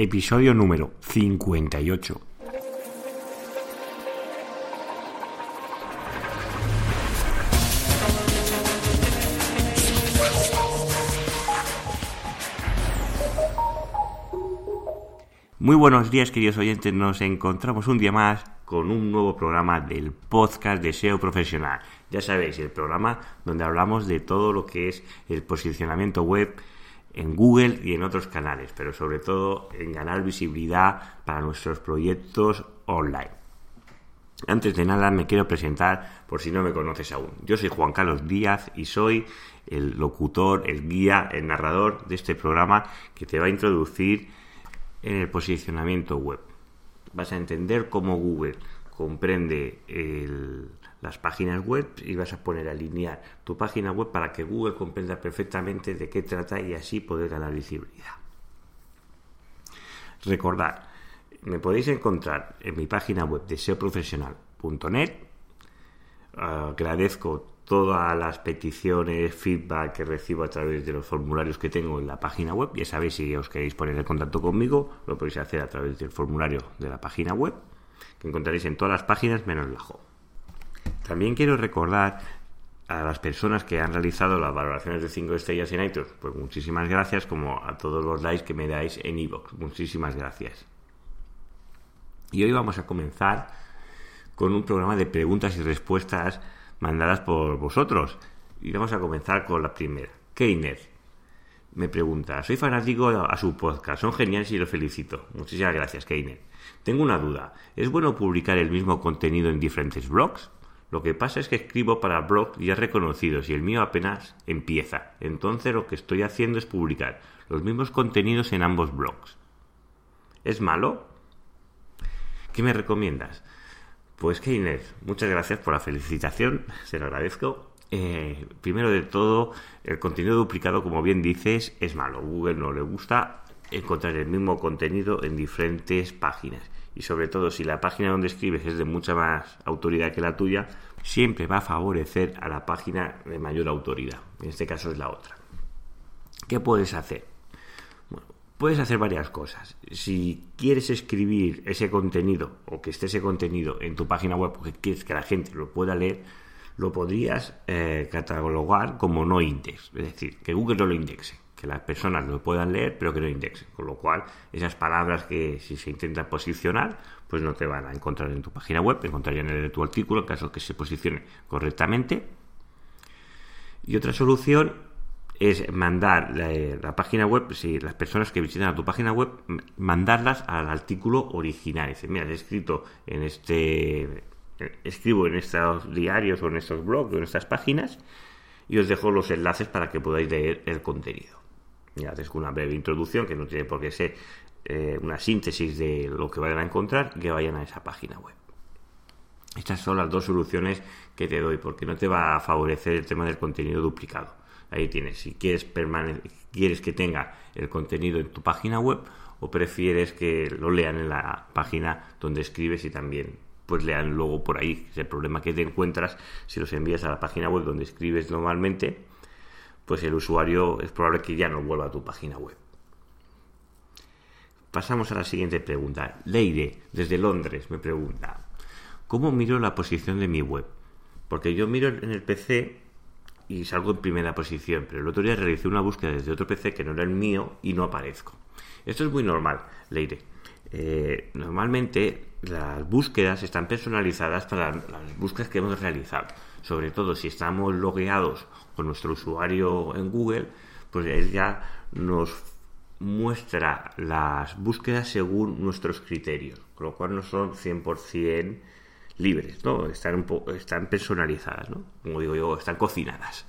episodio número 58. Muy buenos días, queridos oyentes. Nos encontramos un día más con un nuevo programa del podcast de SEO Profesional. Ya sabéis, el programa donde hablamos de todo lo que es el posicionamiento web en Google y en otros canales, pero sobre todo en ganar visibilidad para nuestros proyectos online. Antes de nada me quiero presentar por si no me conoces aún. Yo soy Juan Carlos Díaz y soy el locutor, el guía, el narrador de este programa que te va a introducir en el posicionamiento web. Vas a entender cómo Google comprende las páginas web y vas a poner a alinear tu página web para que Google comprenda perfectamente de qué trata y así poder ganar visibilidad. Recordad, me podéis encontrar en mi página web de seoprofesional.net. agradezco todas las peticiones, feedback que recibo a través de los formularios que tengo en la página web. Ya sabéis, si os queréis poner en contacto conmigo, lo podéis hacer a través del formulario de la página web, que encontraréis en todas las páginas menos la home. También quiero recordar a las personas que han realizado las valoraciones de 5 estrellas en iTunes, pues muchísimas gracias, como a todos los likes que me dais en iVoox. Muchísimas gracias. Y hoy vamos a comenzar con un programa de preguntas y respuestas mandadas por vosotros. Y vamos a comenzar con la primera. Keiner me pregunta, soy fanático a su podcast, son geniales y lo felicito. Muchísimas gracias, Keiner. Tengo una duda, ¿es bueno publicar el mismo contenido en diferentes blogs? Lo que pasa es que escribo para blogs ya reconocidos y el mío apenas empieza. Entonces lo que estoy haciendo es publicar los mismos contenidos en ambos blogs. ¿Es malo? ¿Qué me recomiendas? Pues Keiner, muchas gracias por la felicitación, se lo agradezco. Eh, primero de todo, el contenido duplicado, como bien dices, es malo. Google no le gusta encontrar el mismo contenido en diferentes páginas. Y sobre todo, si la página donde escribes es de mucha más autoridad que la tuya, siempre va a favorecer a la página de mayor autoridad. En este caso es la otra. ¿Qué puedes hacer? puedes hacer varias cosas. Si quieres escribir ese contenido o que esté ese contenido en tu página web porque quieres que la gente lo pueda leer, lo podrías eh, catalogar como no index. Es decir, que Google no lo indexe, que las personas lo puedan leer pero que no indexen. Con lo cual, esas palabras que si se intentan posicionar, pues no te van a encontrar en tu página web, encontrarían en tu artículo en caso que se posicione correctamente. Y otra solución es mandar la, página web, si las personas que visitan a tu página web, mandarlas al artículo original. Dice, mira, he escrito en este, escribo en estos diarios o en estos blogs o en estas páginas y os dejo los enlaces para que podáis leer el contenido. Y haces una breve introducción que no tiene por qué ser eh, una síntesis de lo que vayan a encontrar y que vayan a esa página web. Estas son las dos soluciones que te doy porque no te va a favorecer el tema del contenido duplicado ahí tienes. Si quieres, quieres que tenga el contenido en tu página web o prefieres que lo lean en la página donde escribes y también pues lean luego por ahí. Es el problema que te encuentras si los envías a la página web donde escribes normalmente, pues el usuario es probable que ya no vuelva a tu página web. Pasamos a la siguiente pregunta. Leire, desde Londres, me pregunta, ¿cómo miro la posición de mi web? Porque yo miro en el PC y salgo en primera posición, pero el otro día realicé una búsqueda desde otro PC que no era el mío y no aparezco. Esto es muy normal, Leire. Eh, normalmente las búsquedas están personalizadas para las búsquedas que hemos realizado. Sobre todo si estamos logueados con nuestro usuario en Google, pues él ya nos muestra las búsquedas según nuestros criterios, con lo cual no son 100% libres, ¿no? Están, están personalizadas, ¿no? Como digo yo, están cocinadas.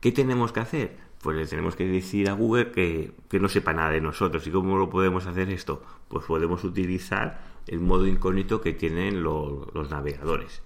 ¿Qué tenemos que hacer? Pues le tenemos que decir a Google que, no sepa nada de nosotros. ¿Y cómo lo podemos hacer esto? Pues podemos utilizar el modo incógnito que tienen los, navegadores.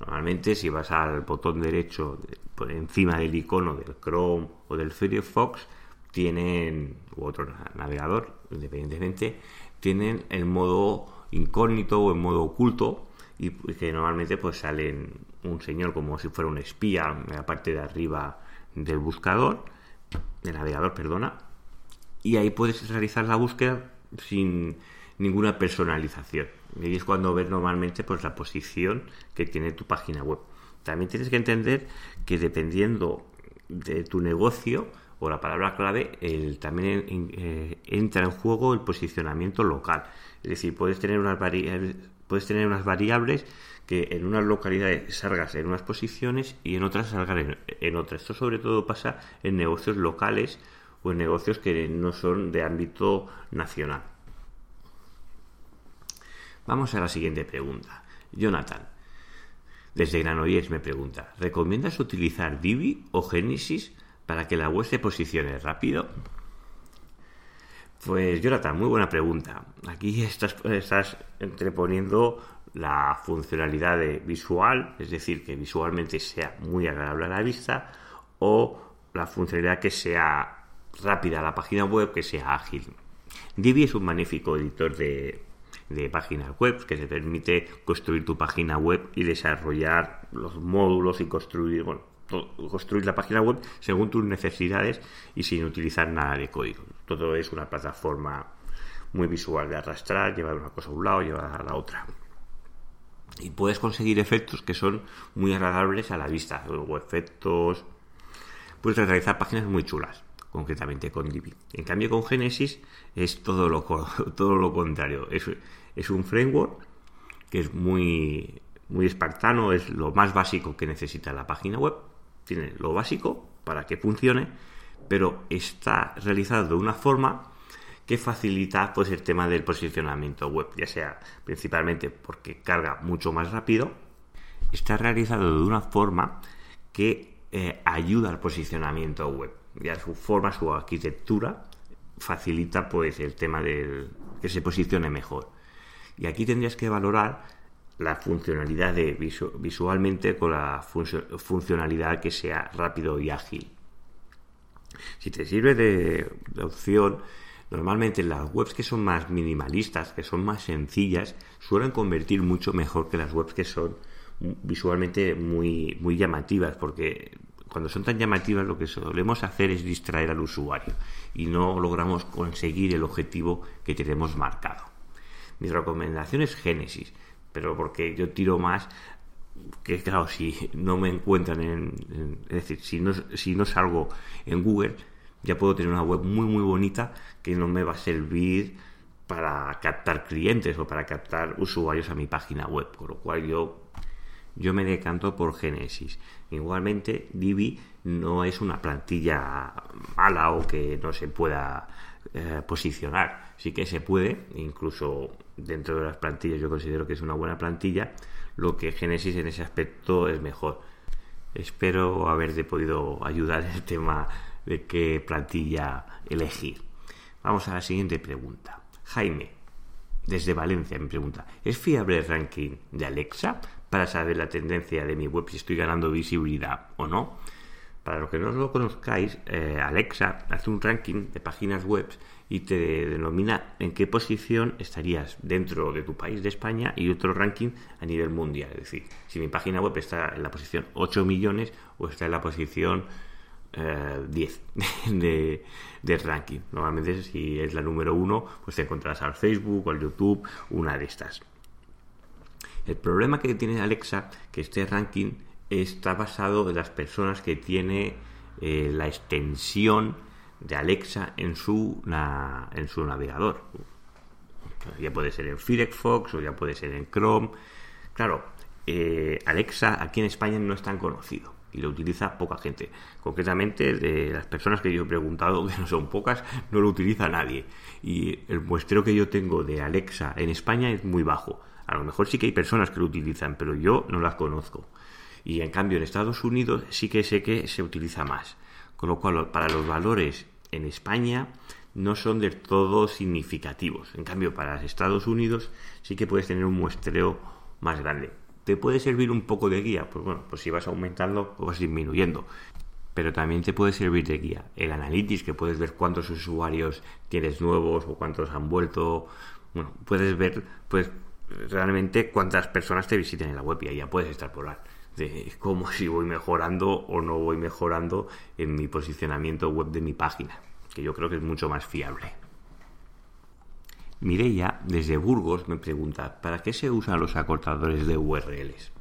Normalmente si vas al botón derecho por encima del icono del Chrome o del Firefox, tienen, u otro navegador, independientemente, tienen el modo incógnito o en modo oculto y que normalmente pues salen un señor como si fuera un espía en la parte de arriba del buscador, del navegador, perdona, y ahí puedes realizar la búsqueda sin ninguna personalización. Y es cuando ves normalmente pues la posición que tiene tu página web. También tienes que entender que dependiendo de tu negocio o la palabra clave, el, también eh, entra en juego el posicionamiento local. Es decir, puedes tener unas variables, puedes tener unas variables que en unas localidades salgas en unas posiciones y en otras salgan en, en otras. Esto sobre todo pasa en negocios locales o en negocios que no son de ámbito nacional. Vamos a la siguiente pregunta. Jonathan, desde Granollers me pregunta, ¿recomiendas utilizar Divi o Genesis para que la web se posicione rápido? Pues Jonathan, muy buena pregunta. Aquí estás, estás entreponiendo la funcionalidad de visual, es decir, que visualmente sea muy agradable a la vista, o la funcionalidad que sea rápida la página web, que sea ágil. Divi es un magnífico editor de, de páginas web que te permite construir tu página web y desarrollar los módulos y construir, bueno, construir la página web según tus necesidades y sin utilizar nada de código. Todo es una plataforma muy visual de arrastrar, llevar una cosa a un lado, llevar a la otra. Y puedes conseguir efectos que son muy agradables a la vista, o efectos. Puedes realizar páginas muy chulas concretamente con Divi. En cambio, con Genesis es todo lo, todo lo contrario. Es, es un framework que es muy, muy espartano, es lo más básico que necesita la página web. Tiene lo básico para que funcione, pero está realizado de una forma que facilita pues el tema del posicionamiento web, ya sea principalmente porque carga mucho más rápido, está realizado de una forma que eh, ayuda al posicionamiento web ya su forma, su arquitectura facilita pues el tema del que se posicione mejor. Y aquí tendrías que valorar la funcionalidad de visualmente con la funcionalidad que sea rápido y ágil. Si te sirve de, de, opción, normalmente las webs que son más minimalistas, que son más sencillas, suelen convertir mucho mejor que las webs que son visualmente muy, muy llamativas, porque cuando son tan llamativas lo que solemos hacer es distraer al usuario y no logramos conseguir el objetivo que tenemos marcado. Mi recomendación es Génesis, pero porque yo tiro más que claro, si no me encuentran en, es decir, si no, si no salgo en Google, ya puedo tener una web muy muy bonita que no me va a servir para captar clientes o para captar usuarios a mi página web, con lo cual yo yo me decanto por Genesis. Igualmente, Divi no es una plantilla mala o que no se pueda eh, posicionar. Sí que se puede, incluso dentro de las plantillas yo considero que es una buena plantilla, lo que Genesis en ese aspecto es mejor. Espero haberte podido ayudar en el tema de qué plantilla elegir. Vamos a la siguiente pregunta. Jaime, desde Valencia, me pregunta, ¿es fiable el ranking de Alexa? Para saber la tendencia de mi web si estoy ganando visibilidad o no. Para los que no lo conozcáis, eh, Alexa hace un ranking de páginas web y te denomina en qué posición estarías dentro de tu país de España y otro ranking a nivel mundial. Es decir, si mi página web está en la posición 8 millones o está en la posición 10 eh, de, ranking. Normalmente si es la número 1, pues te encontrarás al Facebook o al YouTube, una de estas. El problema que tiene Alexa, que este ranking está basado en las personas que tiene eh, la extensión de Alexa en su, en su navegador. Ya puede ser en Firefox o ya puede ser en Chrome. Claro, eh, Alexa aquí en España no es tan conocido y lo utiliza poca gente. Concretamente, de las personas que yo he preguntado, que no son pocas, no lo utiliza nadie. Y el muestreo que yo tengo de Alexa en España es muy bajo. A lo mejor sí que hay personas que lo utilizan, pero yo no las conozco. Y en cambio en Estados Unidos sí que sé que se utiliza más. Con lo cual, para los valores en España no son del todo significativos. En cambio, para Estados Unidos sí que puedes tener un muestreo más grande. ¿Te puede servir un poco de guía? Pues bueno, pues si vas aumentando o vas disminuyendo. Pero también te puede servir de guía. El Analytics, que puedes ver cuántos usuarios tienes nuevos o cuántos han vuelto. Bueno, puedes ver realmente cuántas personas te visiten en la web y ahí ya puedes extrapolar de cómo si voy mejorando o no voy mejorando en mi posicionamiento web de mi página. que yo creo que es mucho más fiable. Mireia, desde Burgos, me pregunta, ¿para qué se usan los acortadores de URLs?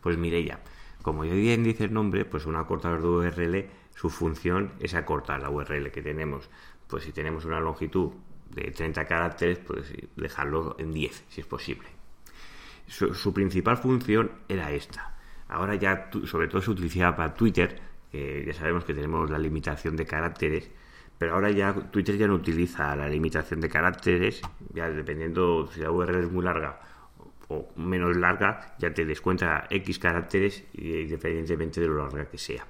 Pues Mireia, como ya bien dice el nombre, pues un acortador de URL, su función es acortar la URL que tenemos. Pues si tenemos una longitud de 30 caracteres, pues dejarlo en 10, si es posible. Su, principal función era esta. Ahora ya, sobre todo se utilizaba para Twitter, que ya sabemos que tenemos la limitación de caracteres, pero ahora ya Twitter ya no utiliza la limitación de caracteres, ya dependiendo si la URL es muy larga o menos larga, ya te descuenta X caracteres independientemente de lo larga que sea.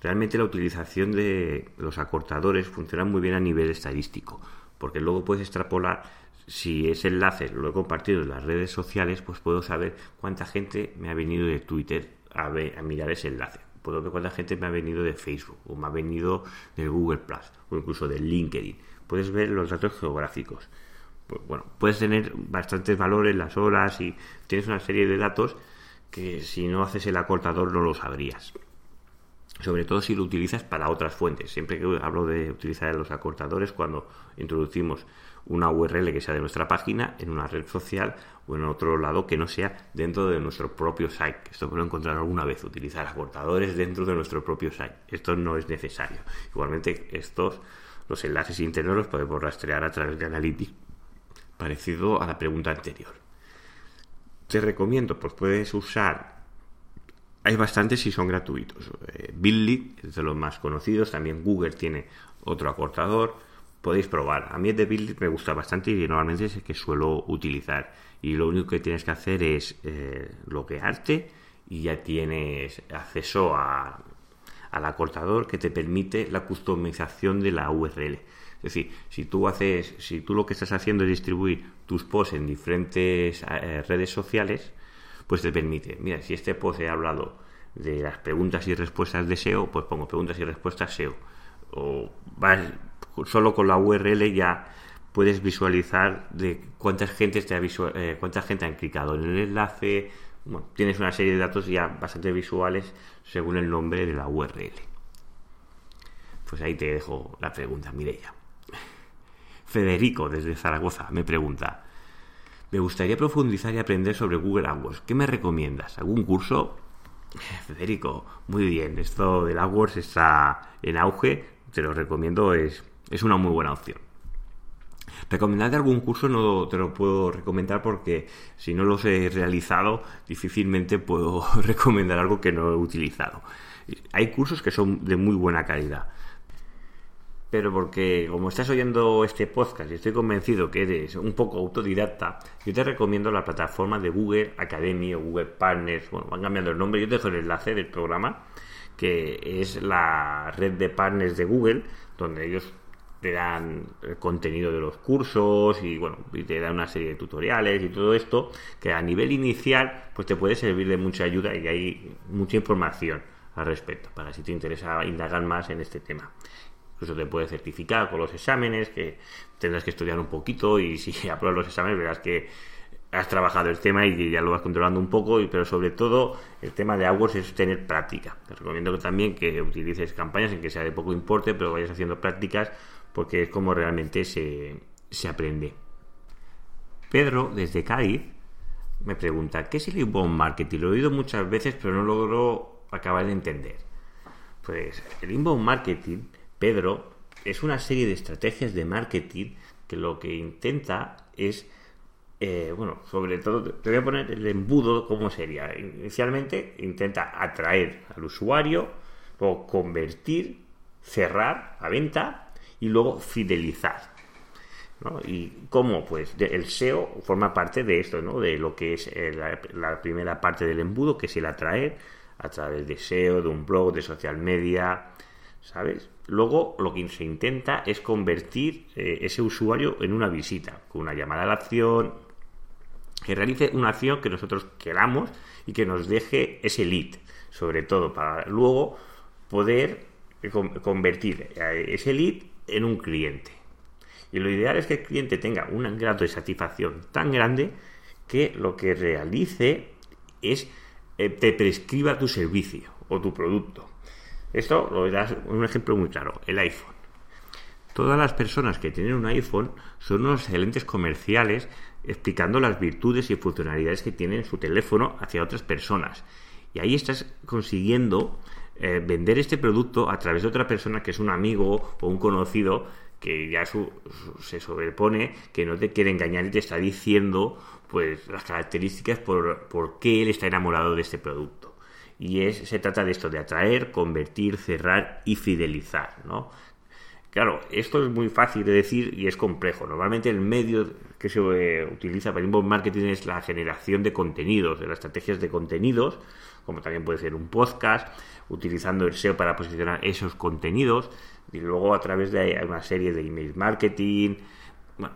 Realmente la utilización de los acortadores funciona muy bien a nivel estadístico, porque luego puedes extrapolar si ese enlace lo he compartido en las redes sociales, pues puedo saber cuánta gente me ha venido de Twitter a, mirar ese enlace puedo ver cuánta gente me ha venido de Facebook o me ha venido de Google Plus o incluso de LinkedIn. Puedes ver los datos geográficos. Pues, bueno, puedes tener bastantes valores, las horas y tienes una serie de datos que si no haces el acortador no lo sabrías. Sobre todo si lo utilizas para otras fuentes. Siempre que hablo de utilizar los acortadores, cuando introducimos una URL que sea de nuestra página en una red social o en otro lado que no sea dentro de nuestro propio site. Esto puedo encontrar alguna vez, utilizar acortadores dentro de nuestro propio site. Esto no es necesario. Igualmente, estos, los enlaces internos los podemos rastrear a través de Analytics, parecido a la pregunta anterior. Te recomiendo, pues puedes usar hay bastantes y son gratuitos. Eh, Bitly es de los más conocidos, también Google tiene otro acortador podéis probar. A mí el de Build me gusta bastante y normalmente es el que suelo utilizar. Y lo único que tienes que hacer es eh, loguearte y ya tienes acceso a, al acortador que te permite la customización de la URL. Es decir, si tú haces, si tú lo que estás haciendo es distribuir tus posts en diferentes eh, redes sociales, pues te permite, mira, si este post he hablado de las preguntas y respuestas de SEO, pues pongo preguntas y respuestas SEO. O vas, solo con la URL ya puedes visualizar de cuántas gente te ha eh, cuánta gente han clicado en el enlace. tienes una serie de datos ya bastante visuales según el nombre de la URL. Pues ahí te dejo la pregunta, Mireia. Federico, desde Zaragoza, me pregunta: Me gustaría profundizar y aprender sobre Google AdWords. ¿Qué me recomiendas? ¿Algún curso? Federico, muy bien. Esto del AdWords está en auge. Te lo recomiendo, es es una muy buena opción. Recomendar algún curso no te lo puedo recomendar porque si no los he realizado difícilmente puedo recomendar algo que no he utilizado. Hay cursos que son de muy buena calidad. Pero porque como estás oyendo este podcast y estoy convencido que eres un poco autodidacta, yo te recomiendo la plataforma de Google Academy o Google Partners. Bueno, van cambiando el nombre. Yo te dejo el enlace del programa, que es la red de partners de Google, donde ellos te dan el contenido de los cursos y bueno, y te dan una serie de tutoriales y todo esto que a nivel inicial pues te puede servir de mucha ayuda y hay mucha información al respecto para si te interesa indagar más en este tema. Incluso te puede certificar con los exámenes que tendrás que estudiar un poquito y si apruebas los exámenes verás que has trabajado el tema y ya lo vas controlando un poco, pero sobre todo el tema de AdWords es tener práctica. Te recomiendo que también que utilices campañas en que sea de poco importe, pero vayas haciendo prácticas porque es como realmente se, aprende. Pedro, desde Cádiz, me pregunta, ¿qué es el inbound marketing? Lo he oído muchas veces, pero no logro acabar de entender. Pues el inbound marketing, Pedro, es una serie de estrategias de marketing que lo que intenta es, eh, bueno, sobre todo, te voy a poner el embudo, ¿cómo sería? Inicialmente intenta atraer al usuario, o convertir, cerrar a venta y luego fidelizar. ¿no? ¿Y cómo? Pues el SEO forma parte de esto, ¿no? de lo que es eh, la, primera parte del embudo, que es el atraer a través de SEO, de un blog, de social media, ¿sabes? Luego lo que se intenta es convertir eh, ese usuario en una visita, con una llamada a la acción, que realice una acción que nosotros queramos y que nos deje ese lead, sobre todo para luego poder eh, convertir ese lead en un cliente. Y lo ideal es que el cliente tenga un grado de satisfacción tan grande que lo que realice es eh, te prescriba tu servicio o tu producto. Esto lo das un ejemplo muy claro, el iPhone. todas las personas que tienen un iPhone son unos excelentes comerciales explicando las virtudes y funcionalidades que tiene su teléfono hacia otras personas. Y ahí estás consiguiendo eh, vender este producto a través de otra persona que es un amigo o un conocido que ya se sobrepone, que no te quiere engañar y te está diciendo pues las características por, por qué él está enamorado de este producto. Y es, se trata de esto, de atraer, convertir, cerrar y fidelizar, ¿no? Claro, esto es muy fácil de decir y es complejo. Normalmente el medio que se eh, utiliza para inbound marketing es la generación de contenidos, de las estrategias de contenidos, como también puede ser un podcast, utilizando el SEO para posicionar esos contenidos y luego a través de una serie de email marketing.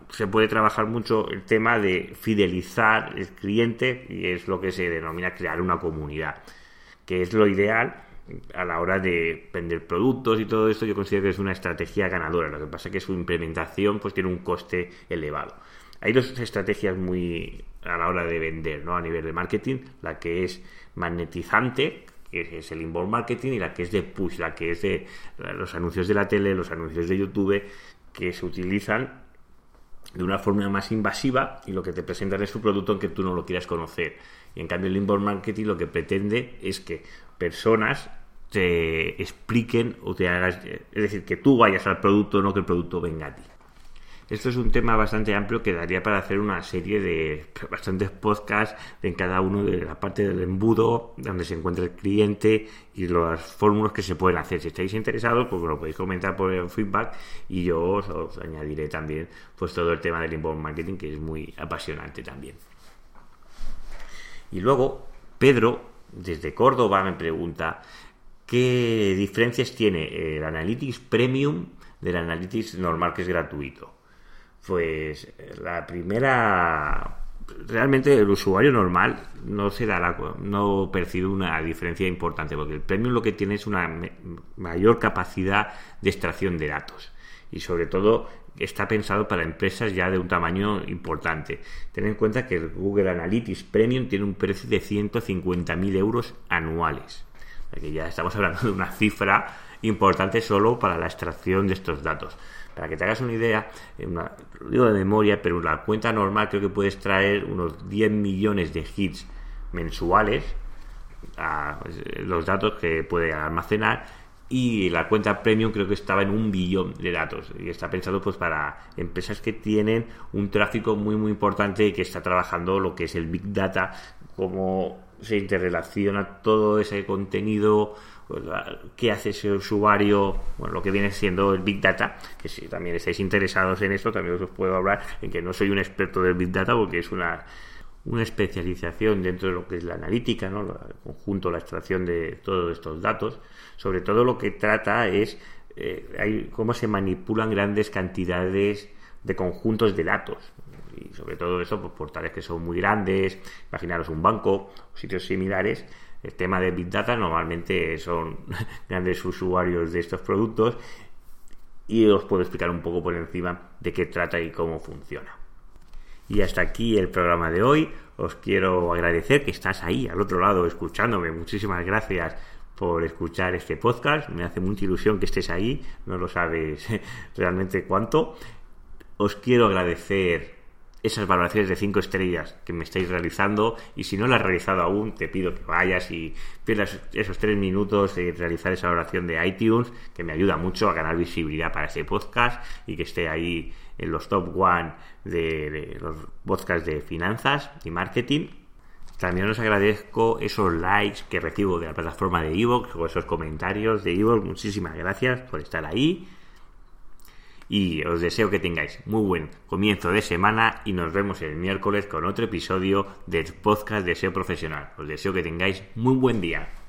se puede trabajar mucho el tema de fidelizar el cliente y es lo que se denomina crear una comunidad, que es lo ideal a la hora de vender productos y todo esto yo considero que es una estrategia ganadora. Lo que pasa es que su implementación pues tiene un coste elevado. Hay dos estrategias muy a la hora de vender no a nivel de marketing la que es magnetizante que es el inbound marketing, y la que es de push, la que es de los anuncios de la tele, los anuncios de YouTube, que se utilizan de una forma más invasiva y lo que te presentan es un producto aunque tú no lo quieras conocer. Y en cambio el inbound marketing lo que pretende es que personas te expliquen o te hagas, es decir, que tú vayas al producto, no que el producto venga a ti. Esto es un tema bastante amplio que daría para hacer una serie de bastantes podcasts en cada uno de la parte del embudo, donde se encuentra el cliente y las fórmulas que se pueden hacer. Si estáis interesados, pues lo podéis comentar por el feedback y yo os, añadiré también pues todo el tema del inbound marketing que es muy apasionante también. Y luego, Pedro, desde Córdoba, me pregunta qué diferencias tiene el Analytics Premium del Analytics normal que es gratuito. Pues la primera realmente el usuario normal no se no percibe una diferencia importante porque el premium lo que tiene es una mayor capacidad de extracción de datos y sobre todo está pensado para empresas ya de un tamaño importante. Ten en cuenta que el Google Analytics Premium tiene un precio de 150.000 euros anuales. Aquí ya estamos hablando de una cifra importante solo para la extracción de estos datos. Para que te hagas una idea, lo digo de memoria, pero la cuenta normal creo que puedes traer unos 10 millones de hits mensuales, a, pues, los datos que puede almacenar, y la cuenta premium creo que estaba en un billón de datos y está pensado pues para empresas que tienen un tráfico muy muy importante y que está trabajando lo que es el big data cómo se interrelaciona todo ese contenido pues, qué hace ese usuario, bueno, lo que viene siendo el Big Data, que si también estáis interesados en esto, también os puedo hablar en que no soy un experto del Big Data porque es una, una especialización dentro de lo que es la analítica, ¿no? el conjunto, la extracción de todos estos datos. Sobre todo lo que trata es eh, cómo se manipulan grandes cantidades de conjuntos de datos. Y sobre todo eso, pues portales que son muy grandes, imaginaros un banco, sitios similares, el tema de Big Data normalmente son grandes usuarios de estos productos y os puedo explicar un poco por encima de qué trata y cómo funciona. Y hasta aquí el programa de hoy. Os quiero agradecer que estás ahí al otro lado escuchándome. Muchísimas gracias por escuchar este podcast. Me hace mucha ilusión que estés ahí. No lo sabes realmente cuánto. Os quiero agradecer esas valoraciones de 5 estrellas que me estáis realizando y si no lo has realizado aún te pido que vayas y pierdas esos 3 minutos de realizar esa valoración de iTunes que me ayuda mucho a ganar visibilidad para ese podcast y que esté ahí en los top one de, los podcasts de finanzas y marketing también os agradezco esos likes que recibo de la plataforma de Evox o esos comentarios de Evox. Muchísimas gracias por estar ahí y os deseo que tengáis muy buen comienzo de semana y nos vemos el miércoles con otro episodio del podcast Deseo Profesional. Os deseo que tengáis muy buen día.